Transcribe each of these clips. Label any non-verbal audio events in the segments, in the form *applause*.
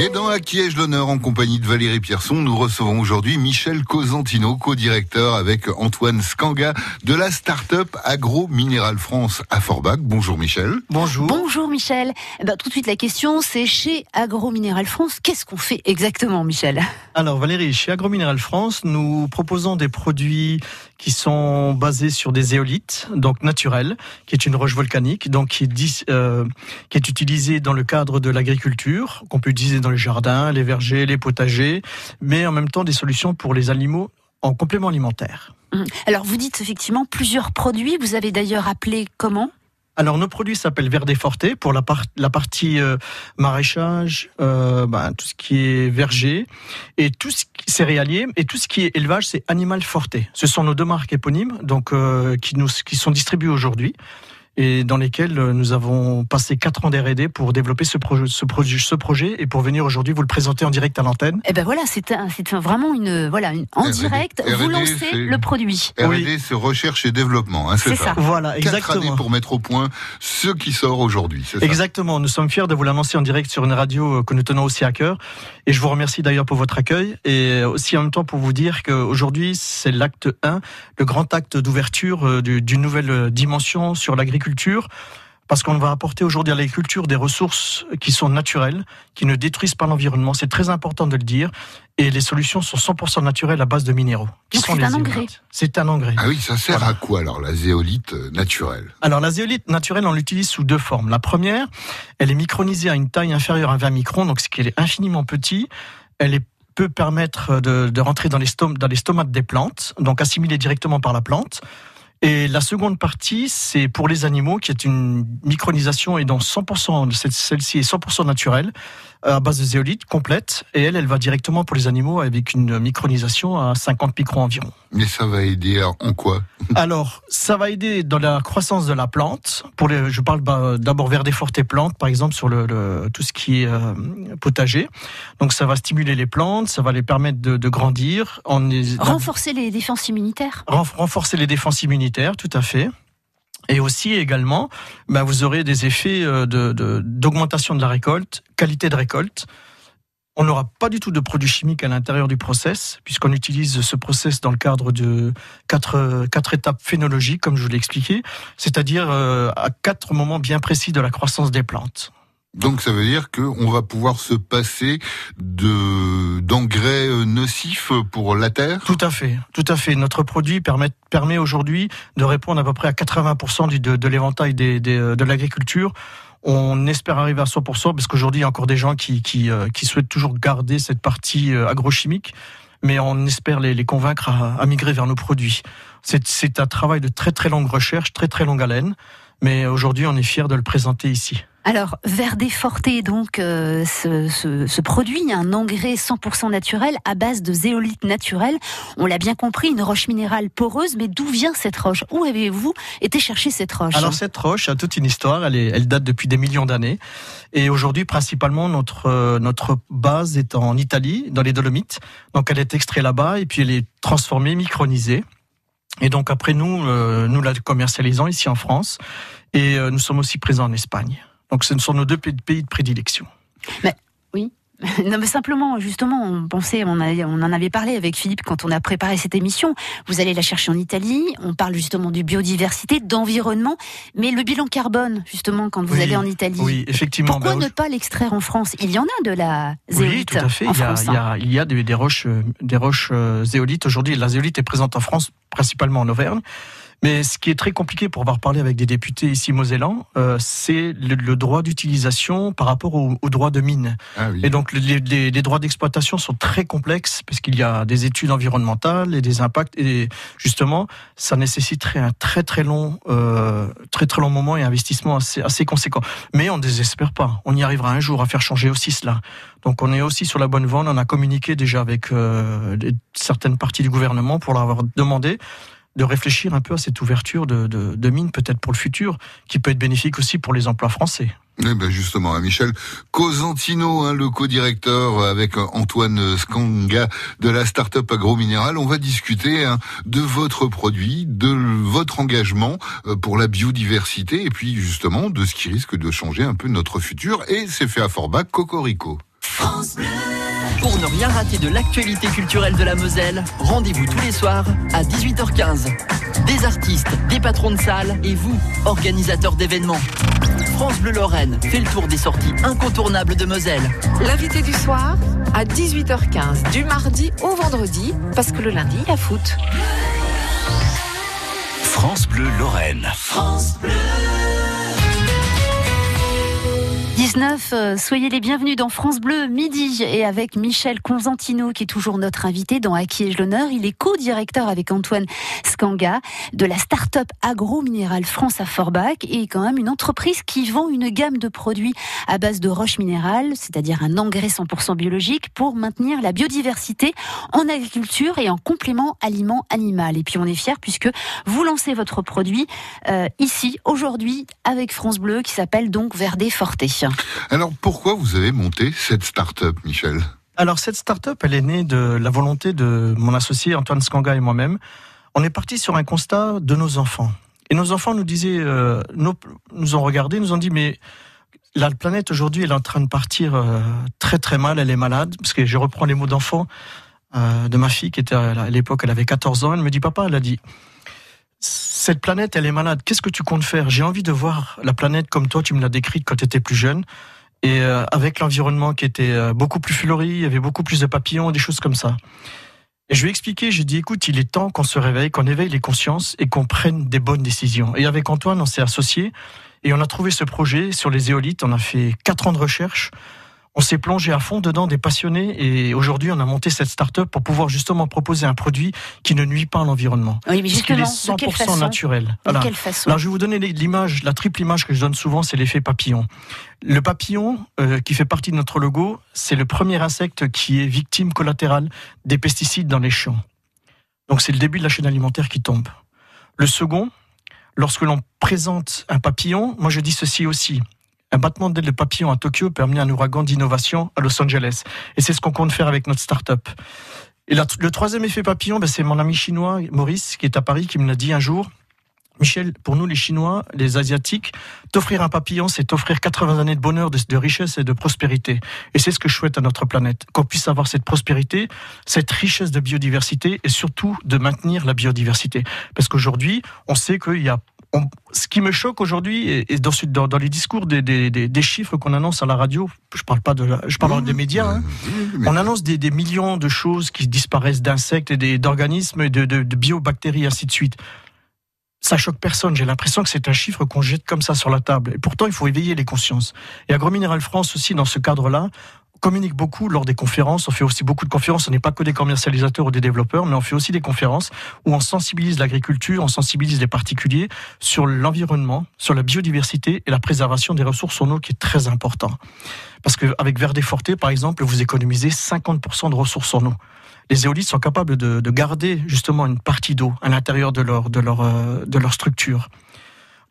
Et dans À qui ai-je l'honneur en compagnie de Valérie Pierson, nous recevons aujourd'hui Michel Cosentino, co-directeur avec Antoine Scanga de la start-up Agro Minéral France à Forbach. Bonjour Michel. Bonjour. Bonjour Michel. Eh ben, tout de suite la question, c'est chez Agro Minéral France, qu'est-ce qu'on fait exactement Michel? Alors Valérie, chez Agro Minéral France, nous proposons des produits qui sont basés sur des éolites, donc naturelles, qui est une roche volcanique, donc qui est, euh, qui est utilisée dans le cadre de l'agriculture, qu'on peut utiliser dans les jardins, les vergers, les potagers, mais en même temps des solutions pour les animaux en complément alimentaire. Hum. Alors vous dites effectivement plusieurs produits, vous avez d'ailleurs appelé comment? Alors nos produits s'appellent Verde Forte pour la, la partie euh, maraîchage, euh, ben, tout ce qui est verger et tout ce qui céréalier et tout ce qui est élevage, c'est Animal Forte. Ce sont nos deux marques éponymes, donc euh, qui nous qui sont distribuées aujourd'hui et dans lesquels euh, nous avons passé quatre ans d'R&D pour développer ce projet, ce projet, ce projet et pour venir aujourd'hui vous le présenter en direct à l'antenne. Et eh ben voilà, c'est c'est vraiment une voilà une, en direct. vous lancez le produit. R&D, c'est recherche et développement, hein, c'est ça. Voilà, exactement. Quatre pour mettre au point ce qui sort aujourd'hui. Exactement. Nous sommes fiers de vous l'annoncer en direct sur une radio euh, que nous tenons aussi à cœur. Et je vous remercie d'ailleurs pour votre accueil et aussi en même temps pour vous dire qu'aujourd'hui c'est l'acte 1, le grand acte d'ouverture euh, d'une nouvelle dimension sur l'agriculture parce qu'on va apporter aujourd'hui à l'agriculture des ressources qui sont naturelles, qui ne détruisent pas l'environnement. C'est très important de le dire. Et les solutions sont 100% naturelles à base de minéraux. c'est un engrais. C'est un engrais. Ah oui, ça sert à quoi alors la zéolite euh, naturelle? Alors la zéolite naturelle, on l'utilise sous deux formes. La première, elle est micronisée à une taille inférieure à 20 microns, donc ce qui est infiniment petit. Elle peut permettre de, rentrer dans les, dans les stomates des plantes, donc assimilée directement par la plante. Et la seconde partie, c'est pour les animaux, qui est une micronisation et dans 100%, celle-ci est 100% naturelle, euh, à base de zéolite complète. Et elle, elle va directement pour les animaux avec une micronisation à 50 microns environ. Mais ça va aider en quoi? *laughs* Alors, ça va aider dans la croissance de la plante. Pour les, je parle bah, d'abord vers des fortes plantes, par exemple sur le, tout ce qui est euh, potager. Donc, ça va stimuler les plantes, ça va les permettre de, grandir. Renforcer les défenses immunitaires. Renforcer les défenses immunitaires tout à fait. Et aussi également, bah, vous aurez des effets euh, d'augmentation de, la récolte, qualité de récolte. On n'aura pas du tout de produits chimiques à l'intérieur du process, puisqu'on utilise ce process dans le cadre de quatre, quatre étapes phénologiques, comme je vous l'ai expliqué, c'est-à-dire euh, à quatre moments bien précis de la croissance des plantes. Donc ça veut dire qu'on va pouvoir se passer de d'engrais euh, nocifs pour la terre? Tout à fait, tout à fait. Notre produit permet, permet aujourd'hui de répondre à peu près à 80% de, l'éventail des, euh, de l'agriculture. On espère arriver à 100% parce qu'aujourd'hui il y a encore des gens qui, qui, euh, qui souhaitent toujours garder cette partie agrochimique mais on espère les, les convaincre à, à, migrer vers nos produits. C'est un travail de très très longue recherche, très très longue haleine, mais aujourd'hui on est fier de le présenter ici. Alors, Verde Forte, donc, euh, ce, ce, ce, produit, un engrais 100% naturel à base de zéolite naturelle. On l'a bien compris, une roche minérale poreuse, mais d'où vient cette roche? Où avez-vous été chercher cette roche? Alors, cette roche a toute une histoire, elle, est, elle date depuis des millions d'années. Et aujourd'hui, principalement, notre, euh, notre base est en Italie, dans les Dolomites. Donc, elle est extraite là-bas et puis elle est transformée, micronisée. Et donc, après, nous, euh, nous la commercialisons ici en France. Et nous sommes aussi présents en Espagne. Donc ce sont nos deux pays de prédilection. Mais, oui. *laughs* Non, mais simplement, justement, on pensait, on, on en avait parlé avec Philippe quand on a préparé cette émission. Vous allez la chercher en Italie. On parle justement du biodiversité, d'environnement, mais le bilan carbone, justement, quand vous allez en Italie. Oui, effectivement. Pourquoi ne pas l'extraire en France? Il y en a de la zéolite. Oui, tout à fait. il, y a, il, y a, il y a, des, roches, des roches euh, zéolites. Aujourd'hui, la zéolite est présente en France, principalement en Auvergne. Mais ce qui est très compliqué pour avoir parlé avec des députés ici mosellan, euh, c'est le, droit d'utilisation par rapport au, droit de mine. Ah et donc les, les, les droits d'exploitation sont très complexes parce qu'il y a des études environnementales et des impacts. Et justement, ça nécessiterait un très très long, euh, très très long moment et investissement assez, assez conséquent. Mais on ne désespère pas. On y arrivera un jour à faire changer aussi cela. Donc on est aussi sur la bonne voie. On a communiqué déjà avec euh, certaines parties du gouvernement pour leur avoir demandé de réfléchir un peu à cette ouverture de, de, mines, peut-être pour le futur, qui peut être bénéfique aussi pour les emplois français. Eh ben justement, hein, Michel Cosentino, hein, le co-directeur avec Antoine Skanga de la start-up Agrominéral, on va discuter hein, de votre produit, de votre engagement euh, pour la biodiversité et puis justement de ce qui risque de changer un peu notre futur. Et c'est fait à Forbach, Cocorico. France pour ne rien rater de l'actualité culturelle de la Moselle, rendez-vous tous les soirs à 18h15. Des artistes, des patrons de salle et vous, organisateurs d'événements. France Bleu Lorraine fait le tour des sorties incontournables de Moselle. L'invité du soir à 18h15 du mardi au vendredi parce que le lundi il y a foot. France Bleu Lorraine. France Bleu. 19, euh, soyez les bienvenus dans France Bleu midi et avec Michel Conzantino qui est toujours notre invité dans À qui ai-je l'honneur. Il est co-directeur avec Antoine Skanga de la start-up agro-minéral France à Forbach et quand même une entreprise qui vend une gamme de produits à base de roches minérales, c'est-à-dire un engrais 100% biologique pour maintenir la biodiversité en agriculture et en complément aliment animal. Et puis on est fiers puisque vous lancez votre produit euh, ici aujourd'hui avec France Bleu qui s'appelle donc Verdé Forté. Alors pourquoi vous avez monté cette start-up, Michel? Alors cette start-up, elle est née de la volonté de mon associé Antoine Skanga et moi-même. On est parti sur un constat de nos enfants. Et nos enfants nous disaient, euh, nous, ont regardé, nous ont dit, mais la planète aujourd'hui, elle est en train de partir euh, très très mal, elle est malade, parce que je reprends les mots d'enfant euh, de ma fille qui était à l'époque, elle avait 14 ans, elle me dit, papa, elle a dit, cette planète, elle est malade. Qu'est-ce que tu comptes faire? J'ai envie de voir la planète comme toi, tu me l'as décrite quand tu étais plus jeune. Et euh, avec l'environnement qui était euh, beaucoup plus fleuri, il y avait beaucoup plus de papillons, des choses comme ça. Et je lui ai expliqué, j'ai dit, écoute, il est temps qu'on se réveille, qu'on éveille les consciences et qu'on prenne des bonnes décisions. Et avec Antoine, on s'est associés et on a trouvé ce projet sur les éolites. On a fait quatre ans de recherche on s'est plongé à fond dedans, des passionnés, et aujourd'hui, on a monté cette start-up pour pouvoir justement proposer un produit qui ne nuit pas à l'environnement. Oui, mais justement, est 100% naturel. De quelle façon Alors, je vais vous donner l'image, la triple image que je donne souvent, c'est l'effet papillon. Le papillon, euh, qui fait partie de notre logo, c'est le premier insecte qui est victime collatérale des pesticides dans les champs. Donc, c'est le début de la chaîne alimentaire qui tombe. Le second, lorsque l'on présente un papillon, moi je dis ceci aussi. Un battement d'aile de papillon à Tokyo amener un ouragan d'innovation à Los Angeles. Et c'est ce qu'on compte faire avec notre start-up. Et le troisième effet papillon, ben, c'est mon ami chinois, Maurice, qui est à Paris, qui me l'a dit un jour. Michel, pour nous les Chinois, les Asiatiques, t'offrir un papillon, c'est t'offrir 80 années de bonheur, de, richesse et de prospérité. Et c'est ce que je souhaite à notre planète, qu'on puisse avoir cette prospérité, cette richesse de biodiversité et surtout de maintenir la biodiversité. Parce qu'aujourd'hui, on sait qu'il y a ce qui me choque aujourd'hui, et dans, dans, les discours des, des, des, chiffres qu'on annonce à la radio, je parle pas de, je parle des médias, hein, on annonce des, millions de choses qui disparaissent d'insectes et d'organismes et de, de, de biobactéries, ainsi de suite. Ça choque personne. J'ai l'impression que c'est un chiffre qu'on jette comme ça sur la table. Et pourtant, il faut éveiller les consciences. Et Agrominéral France aussi, dans ce cadre-là, communique beaucoup lors des conférences. On fait aussi beaucoup de conférences. On n'est pas que des commercialisateurs ou des développeurs, mais on fait aussi des conférences où on sensibilise l'agriculture, on sensibilise les particuliers sur l'environnement, sur la biodiversité et la préservation des ressources en eau qui est très important. Parce qu'avec Verde Forte, par exemple, vous économisez 50% de ressources en eau. Les éolites sont capables de, de garder justement une partie d'eau à l'intérieur de leur, de, leur, euh, de leur structure.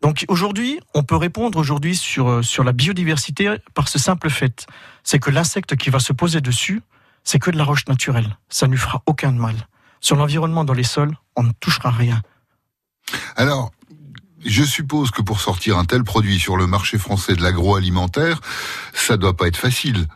Donc aujourd'hui, on peut répondre aujourd'hui sur, euh, sur la biodiversité par ce simple fait. C'est que l'insecte qui va se poser dessus, c'est que de la roche naturelle. Ça ne lui fera aucun mal. Sur l'environnement dans les sols, on ne touchera rien. Alors, je suppose que pour sortir un tel produit sur le marché français de l'agroalimentaire, ça doit pas être facile.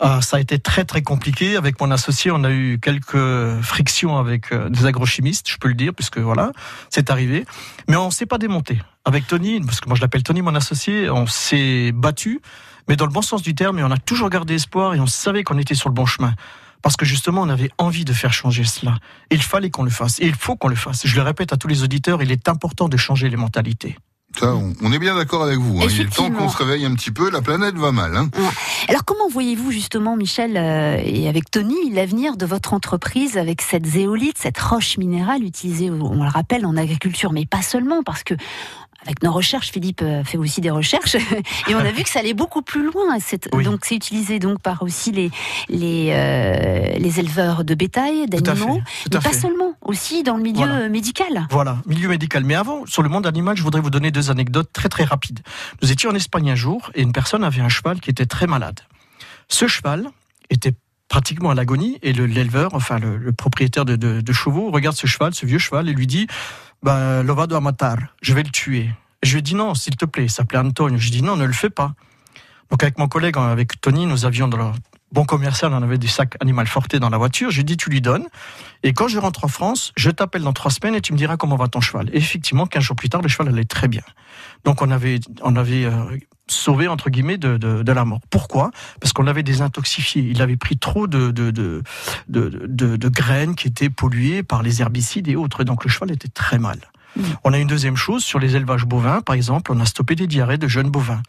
Ah, ça a été très très compliqué. Avec mon associé, on a eu quelques frictions avec euh, des agrochimistes, je peux le dire, puisque voilà, c'est arrivé. Mais on s'est pas démonté. Avec Tony, parce que moi je l'appelle Tony, mon associé, on s'est battu, mais dans le bon sens du terme, et on a toujours gardé espoir et on savait qu'on était sur le bon chemin. Parce que justement, on avait envie de faire changer cela. Il fallait qu'on le fasse. Et il faut qu'on le fasse. Je le répète à tous les auditeurs, il est important de changer les mentalités. Ça, on, est bien d'accord avec vous. Hein. Il est temps qu'on se réveille un petit peu. La planète va mal. Hein. Alors, comment voyez-vous justement, Michel, euh, et avec Tony, l'avenir de votre entreprise avec cette zéolite, cette roche minérale utilisée, on le rappelle, en agriculture, mais pas seulement, parce que avec nos recherches, Philippe euh, fait aussi des recherches *laughs* et on a vu que ça allait beaucoup plus loin. Donc c'est utilisé donc par aussi les les, euh, les éleveurs de bétail, d'animaux, mais pas seulement. Aussi dans le milieu Voilà. médical. Voilà, milieu médical. Mais avant, sur le monde animal, je voudrais vous donner deux anecdotes très très rapides. Nous étions en Espagne un jour et une personne avait un cheval qui était très malade. Ce cheval était pratiquement à l'agonie et le- l'éleveur, enfin le, le propriétaire de, de- de chevaux, regarde ce cheval, ce vieux cheval, et lui dit bah, Lo matar, je vais le tuer. Je lui ai dit non, s'il te plaît, il s'appelait Antonio. Je lui ai dit non, ne le fais pas. Donc avec mon collègue, avec Tony, nous avions dans bon commercial, on avait des sacs animal forté dans la voiture. Je lui ai dit tu lui donnes. Et quand je rentre en France, je t'appelle dans trois semaines et tu me diras comment va ton cheval. Et effectivement, 15 jours plus tard, le cheval allait très bien. Donc on avait, on avait euh, sauvé, entre guillemets, de, de, de la mort. Pourquoi? Parce qu'on l'avait désintoxifié. Il avait pris trop de, graines qui étaient polluées par les herbicides et autres. Donc le cheval était très mal. Mm. On a une deuxième chose, sur les élevages bovins, par exemple, on a stoppé des diarrhées de jeunes bovins.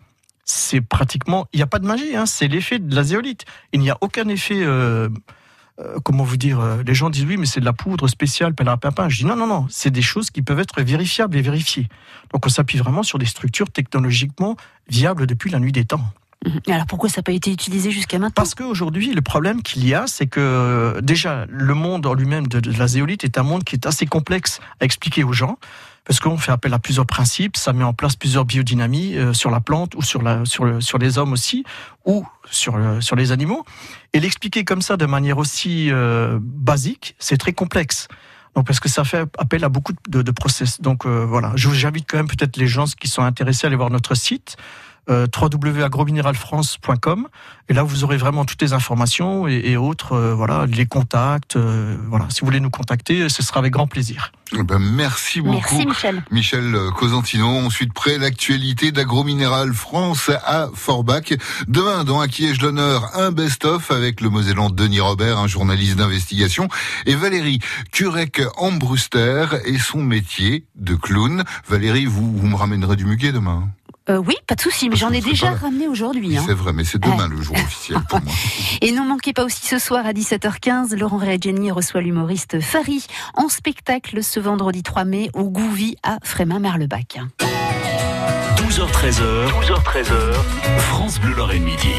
C'est pratiquement, il n'y a pas de magie, hein, c'est l'effet de la zéolite. Il n'y a aucun effet euh, euh, comment vous dire, euh, les gens disent oui, mais c'est de la poudre spéciale, pin. Je dis non, non, non, c'est des choses qui peuvent être vérifiables et vérifiées. Donc on s'appuie vraiment sur des structures technologiquement viables depuis la nuit des temps. Et Alors pourquoi ça n'a pas été utilisé jusqu'à maintenant? Parce qu'aujourd'hui, le problème qu'il y a, c'est que déjà, le monde en lui-même de, de la zéolite est un monde qui est assez complexe à expliquer aux gens. Parce qu'on fait appel à plusieurs principes, ça met en place plusieurs biodynamies euh, sur la plante ou sur, la, sur, le, sur les hommes aussi, ou sur, le- sur les animaux. Et l'expliquer comme ça de manière aussi euh, basique, c'est très complexe. Donc parce que ça fait appel à beaucoup de, de process. Donc euh, voilà, j'invite quand même peut-être les gens qui sont intéressés à aller voir notre site euh, www.agromineralfrance.com et là vous aurez vraiment toutes les informations et, et autres, euh, voilà, les contacts. euh, voilà, si vous voulez nous contacter, ce sera avec grand plaisir. Eh ben, merci beaucoup. Merci Michel. Michel Cosentino. Ensuite, près l'actualité d'Agrominéral France à Forbach. Demain, dans Un qui ai-je l'honneur, un best-of avec le Mosellan Denis Robert, un journaliste d'investigation, et Valérie Curec-Ambruster et son métier de clown. Valérie, vous, vous me ramènerez du muguet demain Euh, oui, pas de souci, mais j'en ai déjà pas ramené aujourd'hui. Hein. C'est vrai, mais c'est demain le jour officiel pour moi. *laughs* Et n'en manquez pas aussi ce soir à 17h15, Laurent Reggiani reçoit l'humoriste Fari en spectacle ce vendredi 3 mai au Gouvy à Frémin-Marlebac. 12h13h, 12h13h, France Bleu Lorraine Midi.